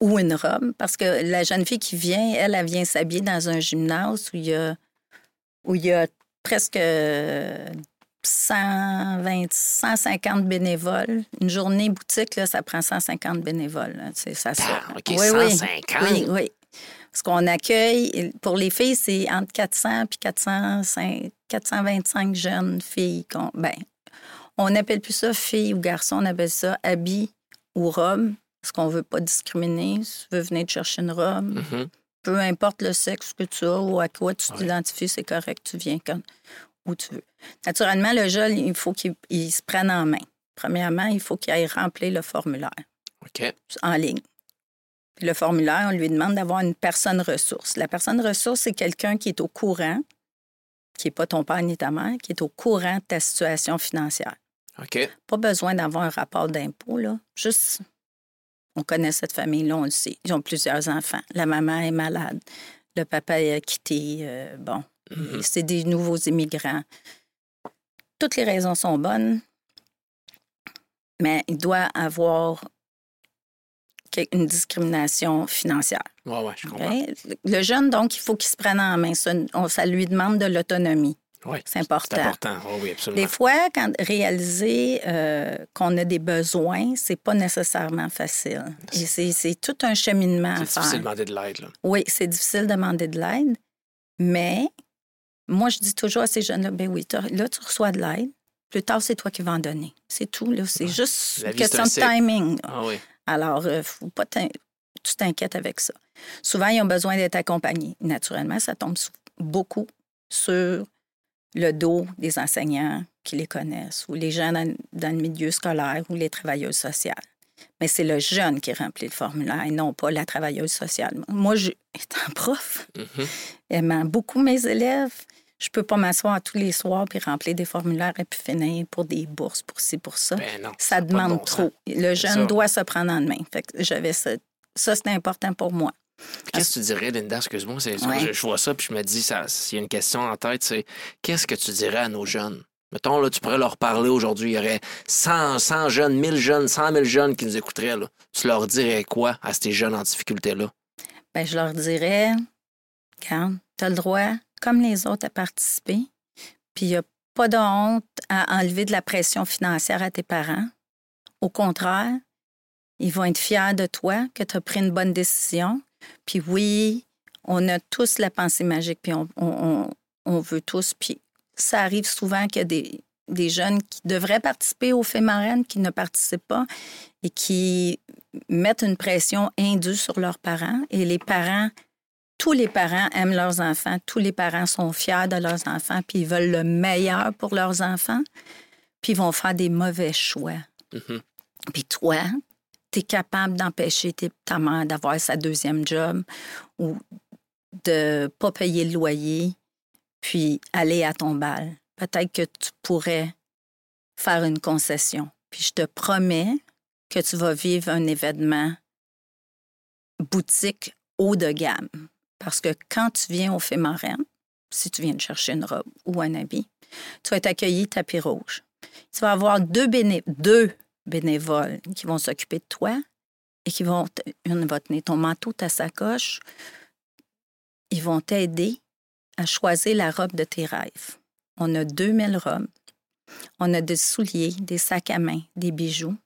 ou une robe, parce que la jeune fille qui vient, elle, elle vient s'habiller dans un gymnase où il y a, où il y a presque 120, 150 bénévoles. Une journée boutique, là, ça prend 150 bénévoles. C'est ça. ça. Ah, OK, oui. 150. Oui, oui. Parce qu'on accueille, pour les filles, c'est entre 400 et 405 425 jeunes filles. qu'on- Ben, on n'appelle plus ça filles ou garçons, on appelle ça habits ou robes, parce qu'on ne veut pas discriminer. Si tu veux venir te chercher une robe, Mhm. peu importe le sexe que tu as ou à quoi tu Ouais. t'identifies, c'est correct, tu viens quand, où tu veux. Naturellement, le jeune, il faut qu'il il se prenne en main. Premièrement, il faut qu'il aille remplir le formulaire en ligne. Puis le formulaire, on lui demande d'avoir une personne ressource. La personne ressource, c'est quelqu'un qui est au courant, qui n'est pas ton père ni ta mère, qui est au courant de ta situation financière. OK. Pas besoin d'avoir un rapport d'impôt, là. Juste, on connaît cette famille-là, on le sait. Ils ont plusieurs enfants. La maman est malade. Le papa a quitté. euh, bon, Mhm. c'est des nouveaux immigrants. Toutes les raisons sont bonnes, mais il doit avoir une discrimination financière. Ouais, ouais, je comprends. Le jeune, donc, il faut qu'il se prenne en main. Ça, on- ça lui demande de l'autonomie. Ouais, C'est important. C'est important. Oh, oui, absolument. Des fois, quand réaliser euh, qu'on a des besoins, c'est pas nécessairement facile. Et c'est tout un cheminement à c'est difficile de faire. demander de l'aide. Oui, c'est difficile de demander de l'aide, mais moi, je dis toujours à ces jeunes-là, ben oui, là, tu reçois de l'aide, Plus tard, c'est toi qui vas en donner. C'est tout. C'est juste La une vie, c'est question un de timing. Ah oui. Alors, euh, faut pas tu t'inquiètes avec ça. Souvent, ils ont besoin d'être accompagnés. Naturellement, ça tombe beaucoup sur le dos des enseignants qui les connaissent ou les gens dans, dans le milieu scolaire ou les travailleuses sociales. Mais c'est le jeune qui remplit le formulaire et non pas la travailleuse sociale. Moi, je, <laughs> étant prof, Mhm. aimant beaucoup mes élèves, je peux pas m'asseoir tous les soirs puis remplir des formulaires et puis finir pour des bourses, pour ci, pour ça. Ben non, ça demande bon sens. trop. Le jeune ça. doit se prendre en main. Fait que j'avais ça. Ça, c'est important pour moi. Qu'est-ce que tu dirais, Linda? Excuse-moi, Ouais. je, je vois ça, puis je me dis, ça- s'il y a une question en tête, c'est qu'est-ce que tu dirais à nos jeunes? Mettons, là, tu pourrais leur parler aujourd'hui. Il y aurait 100, 100 jeunes, 1000 jeunes, 100 000 jeunes qui nous écouteraient. Là. Tu leur dirais quoi à ces jeunes en difficulté-là? Ben, je leur dirais, regarde, tu as le droit, comme les autres, à participer. Puis il n'y a pas de honte à enlever de la pression financière à tes parents. Au contraire, ils vont être fiers de toi, que tu as pris une bonne décision. Puis oui, on a tous la pensée magique, puis on, on- on- veut tous. Puis ça arrive souvent qu'il y a des, des jeunes qui devraient participer au fait marraine, qui ne participent pas et qui mettent une pression indue sur leurs parents. Et les parents, tous les parents aiment leurs enfants, tous les parents sont fiers de leurs enfants, puis ils veulent le meilleur pour leurs enfants, puis ils vont faire des mauvais choix. Mhm. Puis toi, tu es capable d'empêcher ta mère d'avoir sa deuxième job ou de pas payer le loyer, puis aller à ton bal. Peut-être que tu pourrais faire une concession. Puis je te promets que tu vas vivre un événement boutique haut de gamme. Parce que quand tu viens au Fémarène, si tu viens chercher une robe ou un habit, tu vas être accueilli tapis rouge. Tu vas avoir deux, béné- deux bénévoles qui vont s'occuper de toi et qui vont, une va tenir ton manteau, ta sacoche. Ils vont t'aider à choisir la robe de tes rêves. On a 2000 robes. On a des souliers, des sacs à main, des bijoux.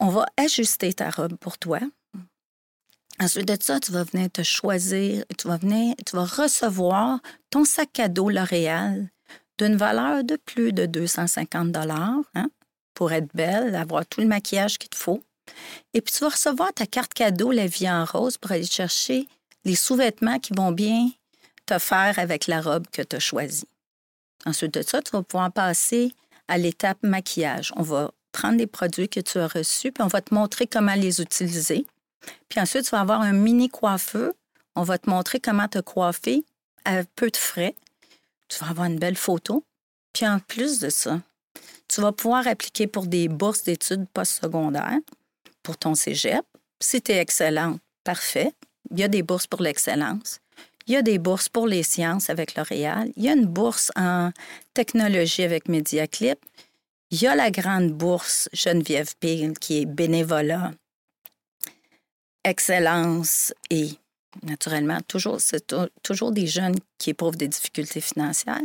On va ajuster ta robe pour toi. Ensuite de ça, tu vas venir te choisir, tu vas venir, tu vas recevoir ton sac cadeau L'Oréal d'une valeur de plus de 250 dollars hein, pour être belle, avoir tout le maquillage qu'il te faut. Et puis tu vas recevoir ta carte cadeau La Vie en rose pour aller chercher les sous-vêtements qui vont bien te faire avec la robe que tu as choisie. Ensuite de ça, tu vas pouvoir passer à l'étape maquillage. On va prendre des produits que tu as reçus, puis on va te montrer comment les utiliser. Puis ensuite, tu vas avoir un mini coiffeur. On va te montrer comment te coiffer à peu de frais. Tu vas avoir une belle photo. Puis en plus de ça, tu vas pouvoir appliquer pour des bourses d'études postsecondaires pour ton cégep. Si tu es excellente, parfait. Il y a des bourses pour l'excellence. Il y a des bourses pour les sciences avec L'Oréal. Il y a une bourse en technologie avec Mediaclip. Il y a la grande bourse Geneviève Peel qui est bénévolat, excellence et naturellement, toujours, c'est tou- toujours des jeunes qui éprouvent des difficultés financières.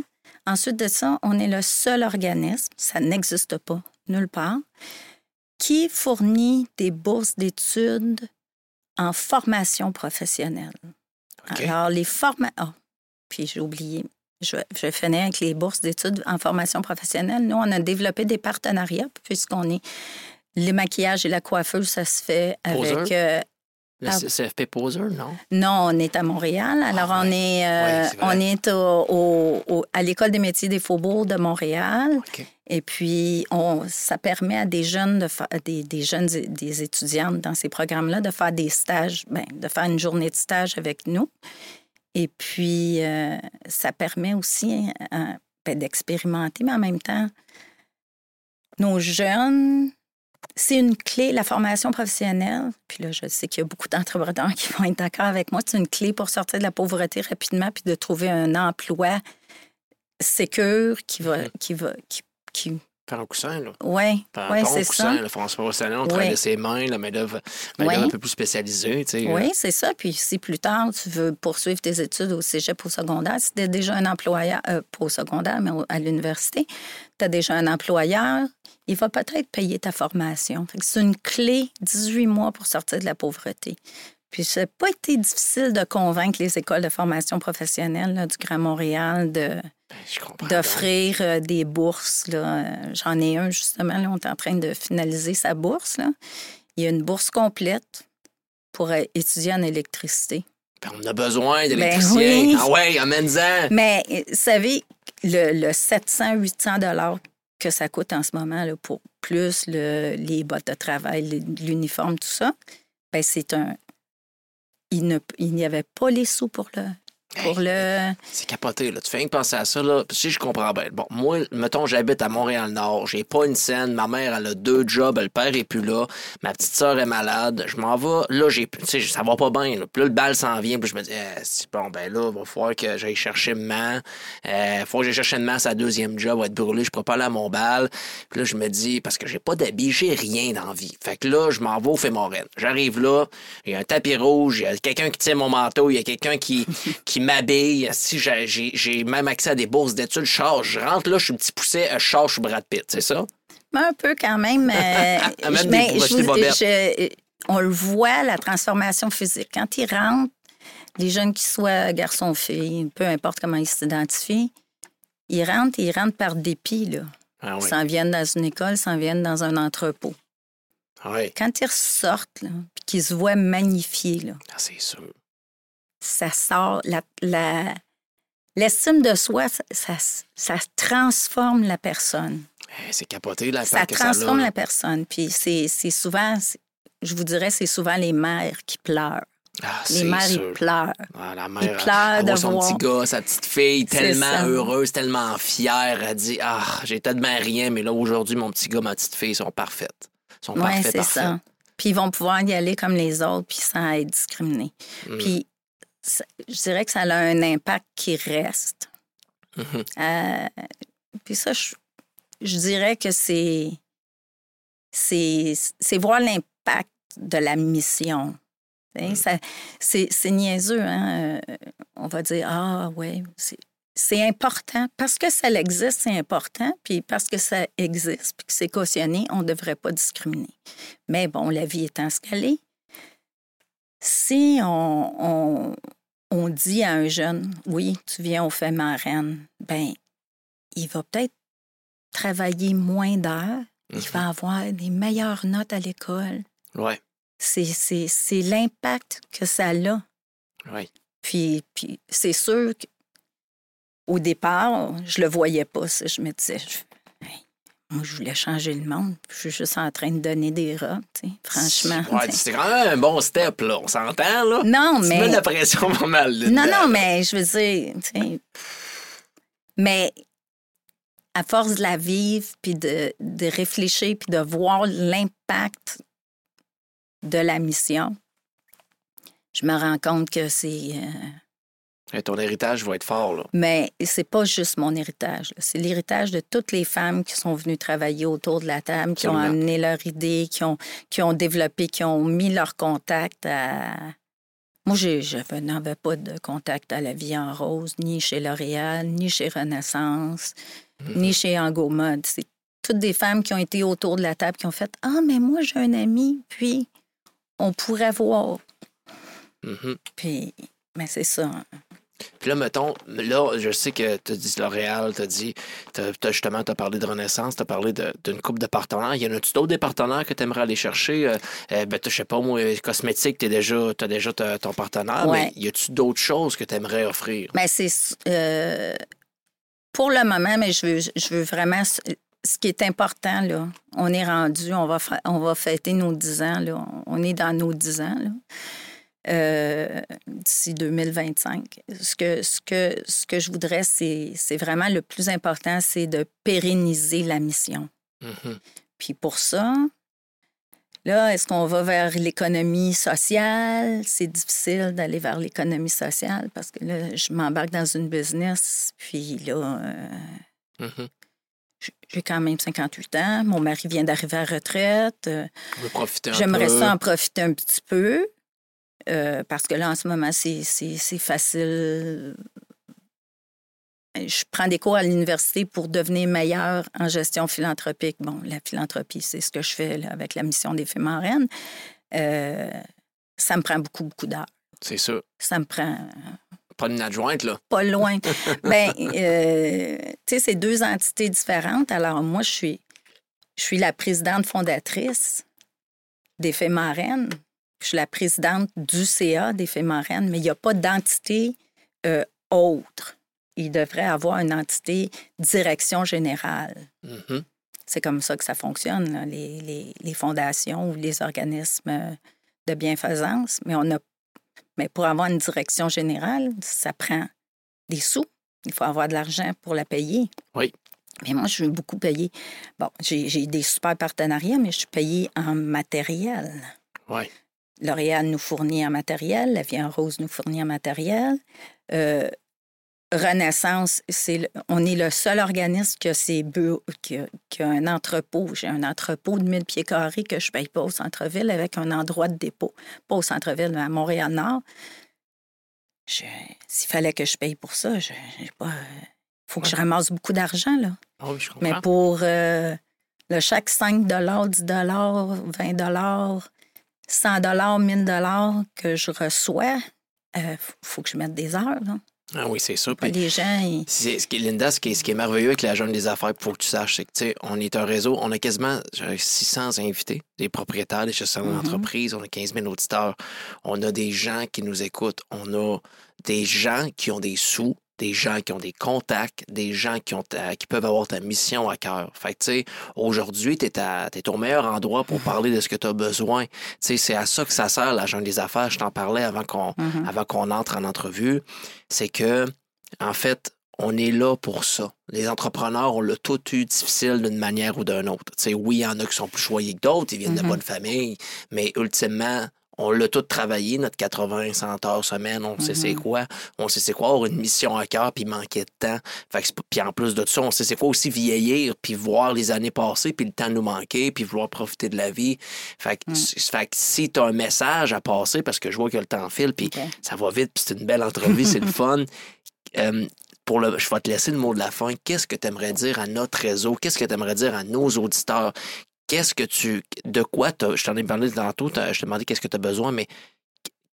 Ensuite de ça, on est le seul organisme, ça n'existe pas nulle part, qui fournit des bourses d'études en formation professionnelle. Alors, les formations... Ah, puis j'ai oublié. Je, je finir avec les bourses d'études en formation professionnelle. Nous, on a développé des partenariats puisqu'on est... Le maquillage et la coiffeuse, ça se fait avec... Euh, Le Ah. CFP Poser, non? non, on est à Montréal. Alors, Ah, on ouais. est, euh, on est au- au- au- à l'École des métiers des faubourgs de Montréal. Et puis, on, ça permet à des jeunes, de des, des jeunes, des étudiantes dans ces programmes-là de faire des stages, ben, de faire une journée de stage avec nous. Et puis, euh, ça permet aussi euh, ben, d'expérimenter, mais en même temps, nos jeunes, c'est une clé, la formation professionnelle. Puis là, je sais qu'il y a beaucoup d'entrepreneurs qui vont être d'accord avec moi. C'est une clé pour sortir de la pauvreté rapidement puis de trouver un emploi sécure qui va, qui va, qui, qui... Faire un coussin, là. bon c'est coussin, ça. formation professionnelle, on travaille Oui. ses mains, la main-d'œuvre Oui. un peu plus spécialisée, tu sais. Oui, c'est ça. Puis si plus tard, tu veux poursuivre tes études au cégep au secondaire, si tu as déjà un employeur, euh, pas au secondaire, mais à l'université, tu as déjà un employeur, il va peut-être payer ta formation. C'est une clé, 18 mois pour sortir de la pauvreté. Puis ça n'a pas été difficile de convaincre les écoles de formation professionnelle là, du Grand Montréal de. D'offrir euh, des bourses. là. J'en ai un, justement, là, on est en train de finaliser sa bourse. Là. Il y a une bourse complète pour euh, étudier en électricité. Ben, on a besoin d'électriciens. oui. Ah ouais, amène-en. Mais euh, vous savez, le, le 700-800 dollars que ça coûte en ce moment là, pour plus le- les bottes de travail, l'uniforme, tout ça, ben c'est un... Il ne- il n'y avait pas les sous pour le... Pour le... C'est capoté, là. Tu fais rien que penser à ça, là. Puis, si je comprends bien. Bon, moi, mettons, j'habite à Montréal-Nord. J'ai pas une scène. Ma mère, elle a deux jobs. Le père est plus là. Ma petite sœur est malade. Je m'en vais. Là, j'ai, tu sais, ça va pas bien, là. Puis là, le bal s'en vient. Puis je me dis, eh, c'est bon, ben là, il va falloir que j'aille chercher maman. Il faut que j'aille chercher maman. Sa deuxième job va être brûlée. Je pourrais pas aller à mon bal. Puis là, je me dis, parce que j'ai pas d'habits, j'ai rien dans la vie. Fait que là, je m'en vais au Fémorène. J'arrive là. Il y a un tapis rouge. Il y a quelqu'un qui tient mon manteau. Il y a quelqu'un qui, <laughs> qui m'habille. Si j'ai, même accès à des bourses d'études, je charge. Je rentre là, je suis un petit pousset, je charge, je suis Brad Pitt, c'est ça? Mais un peu quand même. euh, <laughs> des- mais je je- on le voit, la transformation physique. Quand ils rentrent, les jeunes qui soient garçons ou filles, peu importe comment ils s'identifient, ils rentrent et ils rentrent par dépit. Là. Ah Ils s'en viennent dans une école, ils s'en viennent dans un entrepôt. Ah oui. Quand ils ressortent, puis qu'ils se voient magnifiés, là, Ah, c'est sûr. Ça sort, la, la- l'estime de soi, ça, ça, transforme la personne. Eh, c'est capoté, la ça que transforme la personne. Puis c'est c'est souvent, je vous dirais, c'est souvent les mères qui pleurent. Ah, Les mères, sûr. ils pleurent. Ah, la Ils mère, pleurent elle de son voir. petit gars, sa petite fille, tellement heureuse, tellement fière. Elle dit Ah, j'ai tellement rien, mais là, aujourd'hui, mon petit gars, ma petite fille sont parfaites. sont Oui, parfaits, c'est parfaits. ça. Puis ils vont pouvoir y aller comme les autres, puis sans être discriminés. Mm. Puis je dirais que ça a un impact qui reste. Mhm. Euh, puis ça, je, je dirais que c'est, c'est, voir l'impact de la mission. Mm. c'est, niaiseux, hein? euh, On va dire, ah ouais, c'est, c'est important. Parce que ça existe, c'est important. Puis parce que ça existe, puis que c'est cautionné, on ne devrait pas discriminer. Mais bon, la vie étant ce qu'elle est, si on, on, on dit à un jeune, oui, tu viens au fait marraine, ben, il va peut-être travailler moins d'heures, il Mhm. va avoir des meilleures notes à l'école. Ouais, C'est, c'est, c'est l'impact que ça a. ouais. Puis, puis c'est sûr qu'au départ, je le voyais pas. Je me disais, moi, je voulais changer le monde. Je suis juste en train de donner des rats, tu sais, franchement. Ouais, tu c'est quand même un bon step, là. On s'entend, là? Non, Tu mais. mets de la pression pas mal. là, Non, non, mais je veux dire, tu sais, mais à force de la vivre, puis de, de réfléchir, puis de voir l'impact de la mission, je me rends compte que c'est... euh, Et ton héritage va être fort, là. mais c'est pas juste mon héritage. C'est l'héritage de toutes les femmes qui sont venues travailler autour de la table, qui ont amené leur idée, qui ont, qui ont développé, qui ont mis leur contact à... Moi, je n'avais pas de contact à la vie en rose, ni chez L'Oréal, ni chez Renaissance, ni chez Angomode. C'est toutes des femmes qui ont été autour de la table, qui ont fait Ah, mais moi, j'ai un ami, puis on pourrait voir. Mhm. Puis, mais c'est ça. Puis là, mettons, là, je sais que tu as dit L'Oréal, tu as dit, t'as- t'as justement, tu as parlé de Renaissance, tu as parlé d'une coupe de partenaires. Y en a-tu d'autres des partenaires que tu aimerais aller chercher? Euh, euh, ben, je sais pas, moi, cosmétique, tu as déjà, t'as déjà ton partenaire, Ouais. mais y a-tu d'autres choses que tu aimerais offrir? Mais c'est euh, pour le moment, mais je veux, je veux vraiment ce qui est important là. On est rendu, on va on va fêter nos 10 ans là. On est dans nos 10 ans là. Euh, d'ici 2025. Ce que, ce que, ce que je voudrais, c'est c'est vraiment le plus important, c'est de pérenniser la mission. Mhm. Puis pour ça, là, est-ce qu'on va vers l'économie sociale? C'est difficile d'aller vers l'économie sociale parce que là, je m'embarque dans une business, puis là, euh, Mhm. j- j'ai quand même 58 ans. Mon mari vient d'arriver à la retraite. J'aimerais ça en profiter un petit peu euh, parce que là, en ce moment, c'est facile. Je prends des cours à l'université pour devenir meilleure en gestion philanthropique. Bon, la philanthropie, c'est ce que je fais là, avec la mission des femmes en. Euh, ça me prend beaucoup, beaucoup d'heures. C'est ça. Ça me prend Pas une adjointe, là. Pas loin. <laughs> ben, euh, tu sais, c'est deux entités différentes. Alors, moi, je suis, je suis la présidente fondatrice des Fées marraines. Je suis la présidente du CA des Fées marraines, mais il n'y a pas d'entité euh, autre. Il devrait avoir une entité direction générale. Mhm. C'est comme ça que ça fonctionne, là, les, les- les fondations ou les organismes de bienfaisance. Mais, on a, mais pour avoir une direction générale, ça prend des sous. Il faut avoir de l'argent pour la payer. Oui. Mais moi, je suis beaucoup payée. Bon, j'ai j'ai des super partenariats, mais je suis payée en matériel. Oui. L'Oréal nous fournit en matériel, la Vie en Rose nous fournit en matériel. Euh, Renaissance, on est le seul organisme qui a, ses bureaux- qui a- qui a un entrepôt. J'ai un entrepôt de 1000 pieds carrés que je ne paye pas au centre-ville avec un endroit de dépôt. Pas au centre-ville, mais à Montréal-Nord. Je- S'il fallait que je paye pour ça, il faut que je ramasse beaucoup d'argent. là. Ah je. Mais pour euh, le chaque 5 10 20 100 1000 que je reçois, il faut que je mette des heures. Là. Ah oui, c'est ça. Pas Puis des gens, ils- ce qui, Linda, ce qui, est, ce qui est merveilleux avec la Jeune des Affaires, il faut que tu saches, c'est que, tu sais, on est un réseau, on a quasiment genre, 600 invités, des propriétaires, des gestionnaires Mhm. d'entreprise, on a 15 000 auditeurs, on a des gens qui nous écoutent, on a des gens qui ont des sous, des gens qui ont des contacts, des gens qui, ont ta- qui peuvent avoir ta mission à cœur. Fait que, tu sais, aujourd'hui, tu es, au meilleur endroit pour parler de ce que tu as besoin. Tu sais, c'est à ça que ça sert, la Jeune des Affaires. Je t'en parlais avant qu'on, Mhm. avant qu'on entre en entrevue. C'est que, en fait, on est là pour ça. Les entrepreneurs, on l'a tout eu difficile d'une manière ou d'une autre. Tu sais, oui, il y en a qui sont plus choyés que d'autres, ils viennent de Mhm. bonnes familles, mais ultimement, on l'a tout travaillé, notre 80, 100 heures semaine, on sait c'est Mhm. quoi. On sait c'est quoi avoir une mission à cœur puis manquer de temps. Fait que puis en plus de ça, on sait c'est quoi aussi vieillir puis voir les années passer puis le temps nous manquer puis vouloir profiter de la vie. Fait que, Mm. c- fait que si tu as un message à passer, parce que je vois que le temps file puis ça va vite, puis c'est une belle entrevue, c'est le <laughs> fun. Euh, pour le, je vais te laisser le mot de la fin. Qu'est-ce que tu aimerais dire à notre réseau? Qu'est-ce que tu aimerais dire à nos auditeurs? Qu'est-ce que tu. De quoi Je t'en ai parlé tantôt, je t'ai demandé qu'est-ce que tu as besoin, mais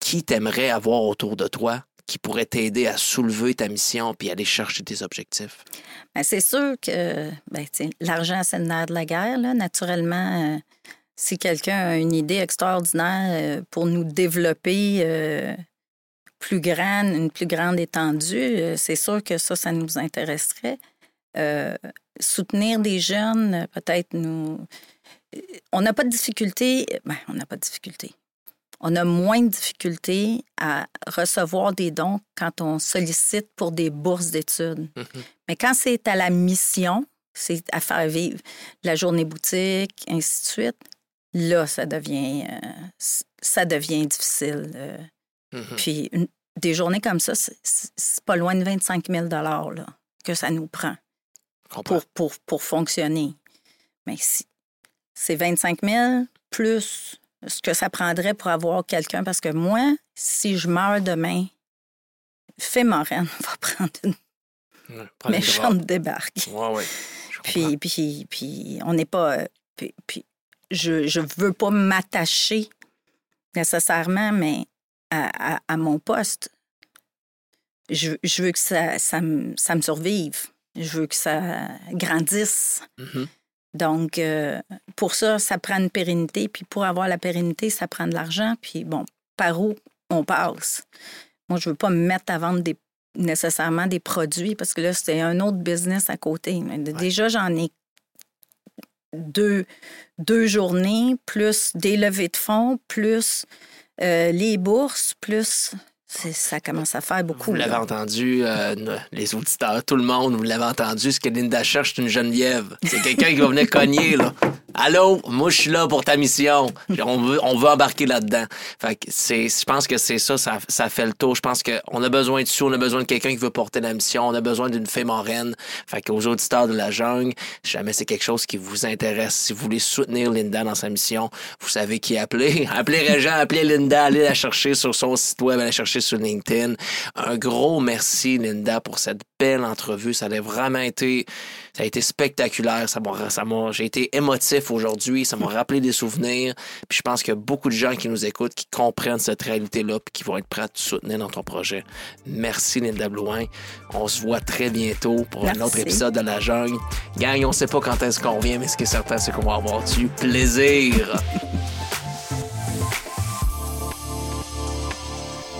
qui t'aimerais avoir autour de toi qui pourrait t'aider à soulever ta mission puis aller chercher tes objectifs? Ben, c'est sûr que ben, l'argent, c'est le nerf de la guerre. Naturellement, euh, si quelqu'un a une idée extraordinaire euh, pour nous développer euh, plus grande, une plus grande étendue, c'est sûr que ça, ça nous intéresserait. Soutenir des jeunes, peut-être nous. On n'a pas de difficulté. Ben, on n'a pas de difficulté. On a moins de difficulté à recevoir des dons quand on sollicite pour des bourses d'études. Mais quand c'est à la mission, c'est à faire vivre la journée boutique, ainsi de suite, là, ça devient, euh, ça devient difficile. euh. Mhm. Puis une- des journées comme ça, c'est- pas loin de 25 000 là, que ça nous prend pour, pour, pour fonctionner. Mais si, c'est 25 000 plus ce que ça prendrait pour avoir quelqu'un. Parce que moi, si je meurs demain, Fée Moraine <laughs> va prendre une Ouais, méchante débarque. Ouais, ouais. Puis, puis, puis on n'est pas. Puis, puis je je veux pas m'attacher nécessairement, mais à, à- à mon poste. Je, je veux que ça, ça, me, ça me survive. Je veux que ça grandisse. Mhm. Donc, euh, pour ça, ça prend une pérennité. Puis pour avoir la pérennité, ça prend de l'argent. Puis bon, par où on passe? Moi, je veux pas me mettre à vendre des, nécessairement des produits parce que là, c'est un autre business à côté. Déjà, j'en ai deux, deux journées, plus des levées de fonds, plus euh, les bourses, plus... Ça commence à faire beaucoup. Vous l'avez entendu, euh, les auditeurs, tout le monde, vous l'avez entendu, ce que Linda cherche, c'est une Geneviève. C'est quelqu'un qui va venir cogner, là. Allô, moi, je suis là pour ta mission. On veut, on veut embarquer là-dedans. Fait que c'est, je pense que c'est ça, ça, ça fait le tour. Je pense qu'on a besoin de sous, on a besoin de quelqu'un qui veut porter la mission, on a besoin d'une fée moraine. Fait qu'aux auditeurs de la jungle, si jamais c'est quelque chose qui vous intéresse, si vous voulez soutenir Linda dans sa mission, vous savez qui appeler. <laughs> Appelez Régent, appelez Linda, allez la chercher sur son site web, allez la chercher chercher sur LinkedIn. Un gros merci, Linda, pour cette belle entrevue. Ça a vraiment été, ça a été spectaculaire. Ça m'a, ça m'a, j'ai été émotif aujourd'hui. Ça m'a rappelé des souvenirs. Puis je pense qu'il y a beaucoup de gens qui nous écoutent, qui comprennent cette réalité-là, puis qui vont être prêts à te soutenir dans ton projet. Merci, Linda Blouin. On se voit très bientôt pour un autre épisode de La Jungle. Gang, on sait pas quand est-ce qu'on vient, mais ce qui est certain, c'est qu'on va avoir du plaisir. <laughs>